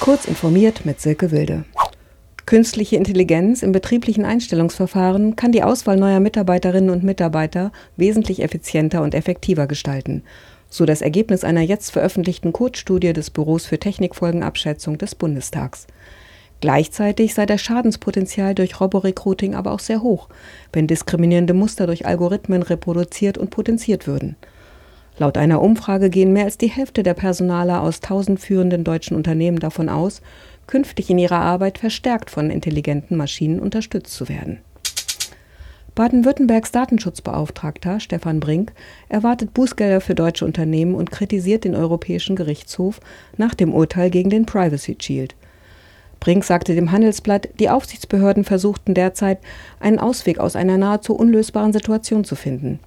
Kurz informiert mit Silke Wilde. Künstliche Intelligenz im betrieblichen Einstellungsverfahren kann die Auswahl neuer Mitarbeiterinnen und Mitarbeiter wesentlich effizienter und effektiver gestalten, so das Ergebnis einer jetzt veröffentlichten Code-Studie des Büros für Technikfolgenabschätzung des Bundestags. Gleichzeitig sei das Schadenspotenzial durch Roborecruiting aber auch sehr hoch, wenn diskriminierende Muster durch Algorithmen reproduziert und potenziert würden. Laut einer Umfrage gehen mehr als die Hälfte der Personaler aus tausend führenden deutschen Unternehmen davon aus, künftig in ihrer Arbeit verstärkt von intelligenten Maschinen unterstützt zu werden. Baden-Württembergs Datenschutzbeauftragter Stefan Brink erwartet Bußgelder für deutsche Unternehmen und kritisiert den Europäischen Gerichtshof nach dem Urteil gegen den Privacy Shield. Brink sagte dem Handelsblatt, die Aufsichtsbehörden versuchten derzeit, einen Ausweg aus einer nahezu unlösbaren Situation zu finden.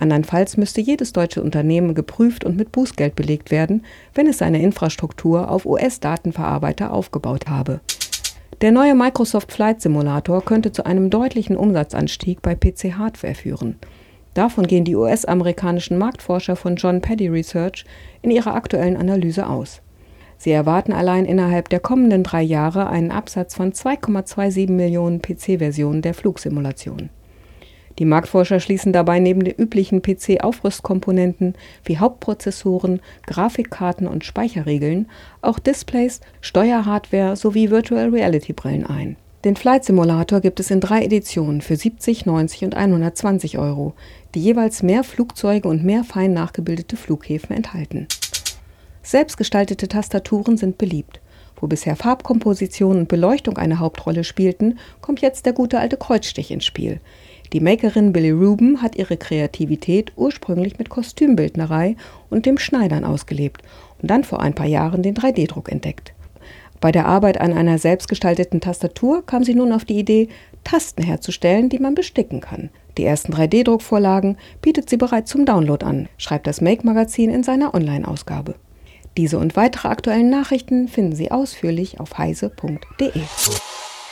Andernfalls müsste jedes deutsche Unternehmen geprüft und mit Bußgeld belegt werden, wenn es seine Infrastruktur auf US-Datenverarbeiter aufgebaut habe. Der neue Microsoft Flight Simulator könnte zu einem deutlichen Umsatzanstieg bei PC-Hardware führen. Davon gehen die US-amerikanischen Marktforscher von John Paddy Research in ihrer aktuellen Analyse aus. Sie erwarten allein innerhalb der kommenden drei Jahre einen Absatz von 2,27 Millionen PC-Versionen der Flugsimulation. Die Marktforscher schließen dabei neben den üblichen PC-Aufrüstkomponenten wie Hauptprozessoren, Grafikkarten und Speicherregeln auch Displays, Steuerhardware sowie Virtual Reality Brillen ein. Den Flight Simulator gibt es in drei Editionen für 70, 90 und 120 Euro, die jeweils mehr Flugzeuge und mehr fein nachgebildete Flughäfen enthalten. Selbstgestaltete Tastaturen sind beliebt. Wo bisher Farbkomposition und Beleuchtung eine Hauptrolle spielten, kommt jetzt der gute alte Kreuzstich ins Spiel. Die Makerin Billy Rubin hat ihre Kreativität ursprünglich mit Kostümbildnerei und dem Schneidern ausgelebt und dann vor ein paar Jahren den 3D-Druck entdeckt. Bei der Arbeit an einer selbstgestalteten Tastatur kam sie nun auf die Idee, Tasten herzustellen, die man besticken kann. Die ersten 3D-Druckvorlagen bietet sie bereits zum Download an, schreibt das Make-Magazin in seiner Online-Ausgabe. Diese und weitere aktuellen Nachrichten finden Sie ausführlich auf heise.de.